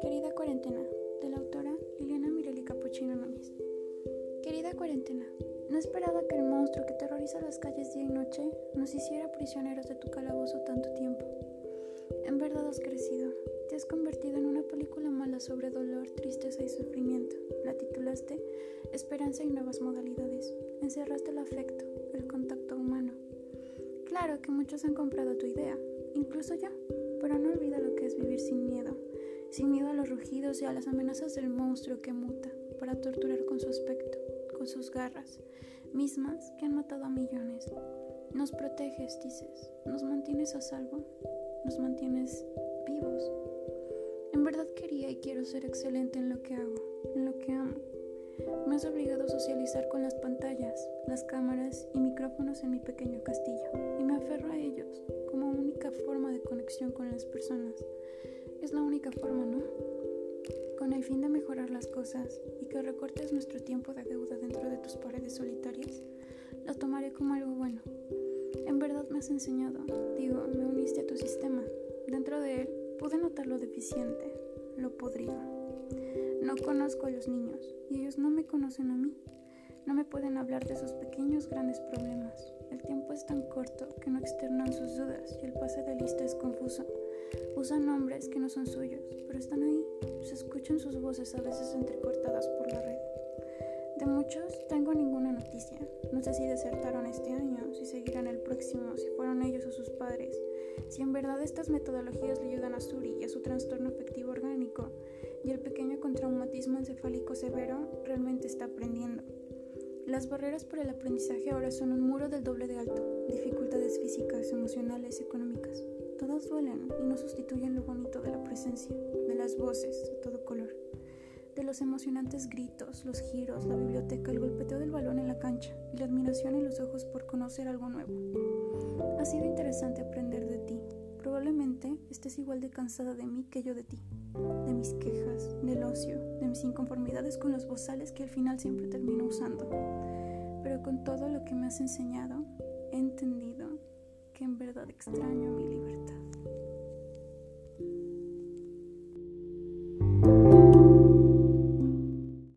Querida cuarentena, de la autora Liliana Mireli Capuchino Núñez. Querida cuarentena, no esperaba que el monstruo que terroriza las calles día y noche nos hiciera prisioneros de tu calabozo tanto tiempo. En verdad has crecido, te has convertido en una película mala sobre dolor, tristeza y sufrimiento. La titulaste Esperanza y nuevas modalidades. Encerraste el afecto, el contacto humano. Claro que muchos han comprado tu idea, incluso yo, pero no olvida lo que es vivir sin miedo sin miedo a los rugidos y a las amenazas del monstruo que muta para torturar con su aspecto, con sus garras, mismas que han matado a millones. Nos proteges, dices, nos mantienes a salvo, nos mantienes vivos. En verdad quería y quiero ser excelente en lo que hago, en lo que amo. Me has obligado a socializar con las pantallas, las cámaras y micrófonos en mi pequeño castillo, y me aferro a ellos como única forma de conexión con las personas. Es la única forma, ¿no? Con el fin de mejorar las cosas y que recortes nuestro tiempo de deuda dentro de tus paredes solitarias, lo tomaré como algo bueno. En verdad me has enseñado, digo, me uniste a tu sistema. Dentro de él pude notar lo deficiente, lo podrido. No conozco a los niños y ellos no me conocen a mí. No me pueden hablar de sus pequeños grandes problemas. El tiempo es tan corto que no externan sus dudas y el pase de lista es confuso. Usan nombres que no son suyos, pero están ahí. Se escuchan sus voces a veces entrecortadas por la red. De muchos tengo ninguna noticia. No sé si desertaron este año, si seguirán el próximo, si fueron ellos o sus padres. Si en verdad estas metodologías le ayudan a Suri y a su trastorno severo realmente está aprendiendo. Las barreras para el aprendizaje ahora son un muro del doble de alto, dificultades físicas, emocionales, económicas. Todas duelen y no sustituyen lo bonito de la presencia, de las voces a todo color, de los emocionantes gritos, los giros, la biblioteca, el golpeteo del balón en la cancha y la admiración en los ojos por conocer algo nuevo. Ha sido interesante aprender de ti. Probablemente estés igual de cansada de mí que yo de ti, de mis quejas, del ocio, de mis inconformidades con los bozales que al final siempre termino usando. Pero con todo lo que me has enseñado, he entendido que en verdad extraño mi libertad.